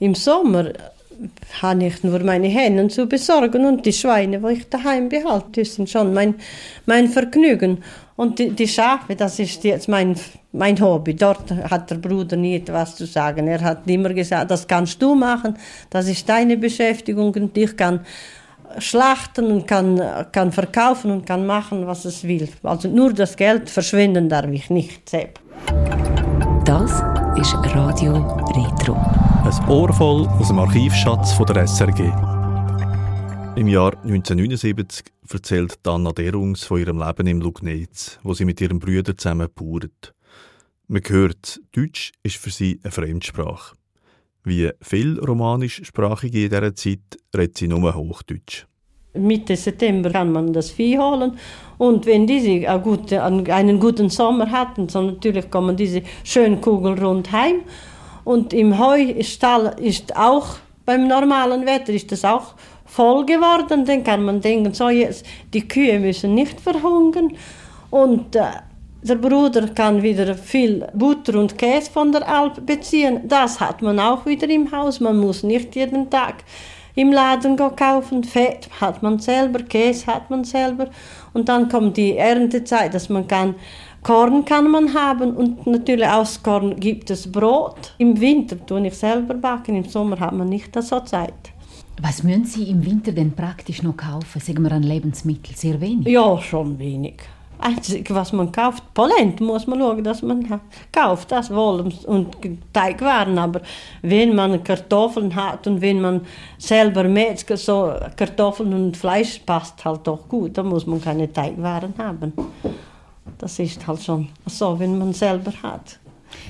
im Sommer habe ich nur meine Hennen zu besorgen und die Schweine, die ich daheim behalte, das sind schon mein, mein Vergnügen. Und die, die Schafe, das ist jetzt mein, mein Hobby. Dort hat der Bruder nie etwas zu sagen. Er hat immer gesagt, das kannst du machen, das ist deine Beschäftigung und ich kann schlachten und kann, kann verkaufen und kann machen, was es will. Also nur das Geld verschwinden darf ich nicht. Das ist Radio Retro. Ein Ohr voll aus dem Archivschatz von der SRG. Im Jahr 1979 erzählt Anna Derungs von ihrem Leben im Lugnetz, wo sie mit ihrem Brüder zusammen bauert. Man hört, Deutsch ist für sie eine Fremdsprache. Wie viel Romanischsprachige in dieser Zeit redet sie nur Hochdeutsch. Mitte September kann man das Vieh holen und wenn diese einen guten Sommer hatten, so natürlich kommen diese schönen Kugeln rund heim und im Heustall ist auch beim normalen Wetter ist das auch voll geworden. Dann kann man denken, so jetzt die Kühe müssen nicht verhungern und äh, der Bruder kann wieder viel Butter und Käse von der Alp beziehen. Das hat man auch wieder im Haus. Man muss nicht jeden Tag im Laden kaufen. Fett hat man selber, Käse hat man selber. Und dann kommt die Erntezeit, dass man kann Korn kann man haben und natürlich aus Korn gibt es Brot. Im Winter tue ich selber backen, im Sommer hat man nicht so Zeit. Was müssen Sie im Winter denn praktisch noch kaufen? Sagen wir an Lebensmitteln sehr wenig? Ja, schon wenig. Einzig, was man kauft, Polent muss man schauen, dass man kauft, das wohl und Teigwaren. Aber wenn man Kartoffeln hat und wenn man selber mäht, so Kartoffeln und Fleisch passt halt doch gut, dann muss man keine Teigwaren haben. Das ist halt schon so, wenn man selber hat.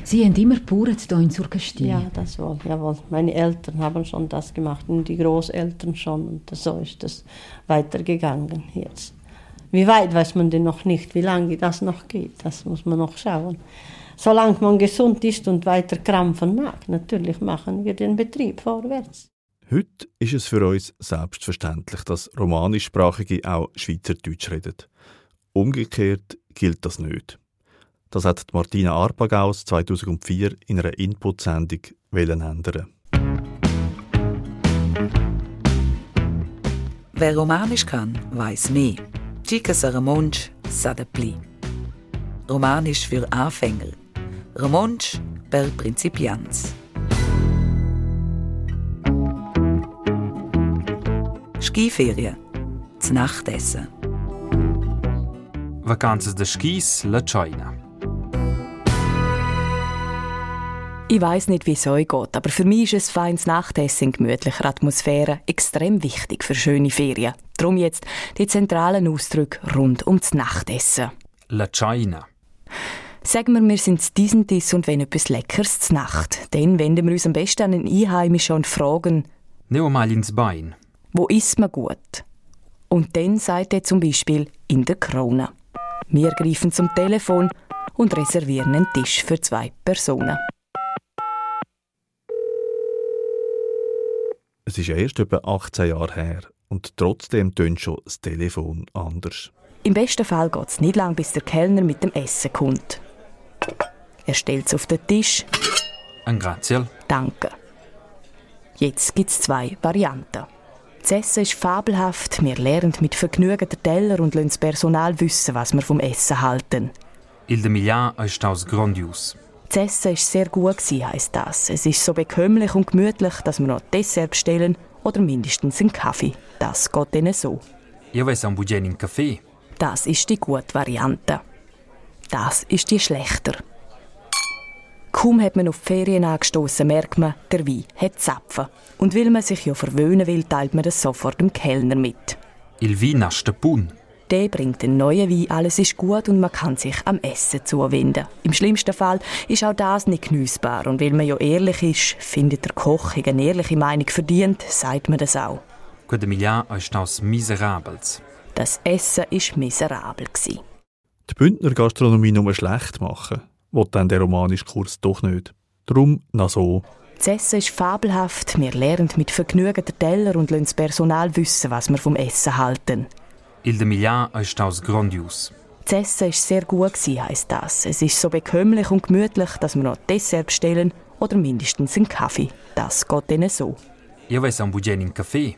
Sie haben immer gebaut hier in Surkestin? Ja, das wohl, jawohl. Meine Eltern haben schon das gemacht und die Großeltern schon. Und so ist das weitergegangen jetzt. Wie weit weiß man denn noch nicht, wie lange das noch geht. Das muss man noch schauen. Solange man gesund ist und weiter krampfen mag, natürlich machen wir den Betrieb vorwärts. Heute ist es für uns selbstverständlich, dass Romanischsprachige auch Schweizerdeutsch reden. Umgekehrt gilt das nicht. Das hat Martina Arpagaus 2004 in einer Input-Sendung ändern. Wer Romanisch kann, weiß mehr. Chica Saramonsch Sadapli. Romanisch für Anfänger. Romansch per Principianz. Skiferien. Das Vacanze de Skis La China. Ich weiß nicht, wie es euch geht, aber für mich ist ein feines Nachtessen in gemütlicher Atmosphäre extrem wichtig für schöne Ferien. Darum jetzt die zentralen Ausdrücke rund um das Nachtessen. La China. Sagen wir, wir sind diesen Diss und wenn etwas Leckeres zur Nacht. Dann wenden wir uns am besten an einen Einheimischen und fragen, Nimm mal ins Bein. Wo isst man gut? Und dann sagt er zum Beispiel in der Krone. Wir greifen zum Telefon und reservieren einen Tisch für zwei Personen. Es ist erst etwa 18 Jahre her und trotzdem tönt schon das Telefon anders. Im besten Fall geht es nicht lang, bis der Kellner mit dem Essen kommt. Er stellt es auf den Tisch. Ein Graziel. Danke. Jetzt gibt es zwei Varianten. Das Essen ist fabelhaft. Wir lernen mit Vergnügen den Teller und lassen das Personal wissen, was wir vom Essen halten. Il de Milan ist aus grandios. Das Essen war sehr gut, heisst das. Es ist so bekömmlich und gemütlich, dass wir noch Dessert bestellen oder mindestens einen Kaffee. Das geht ihnen so. Ich weiß ein Budget im Kaffee. Das ist die gute Variante. Das ist die schlechter. Kaum hat man auf die Ferien angestoßen, merkt man, der Wein hat Zapfen. Und weil man sich ja verwöhnen will, teilt man das sofort dem Kellner mit. Il vin nasce pun. Der bringt einen neuen Wein, alles ist gut und man kann sich am Essen zuwenden. Im schlimmsten Fall ist auch das nicht genießbar. Und weil man ja ehrlich ist, findet der Koch eine ehrliche Meinung verdient, sagt man das auch. De Milan ist aus Miserables. Das Essen war miserabel. Die Bündner Gastronomie nur schlecht machen, will dann der romanische Kurs doch nicht. Darum na so. Das Essen ist fabelhaft. Wir lernen mit Vergnügen den Teller und lassen das Personal wissen, was wir vom Essen halten. Il de Milan ist aus grandios. Das Essen war sehr gut, heisst das. Es ist so bekömmlich und gemütlich, dass wir noch Dessert bestellen oder mindestens einen Kaffee. Das geht ihnen so. Io weiss am Bugen in Kaffee,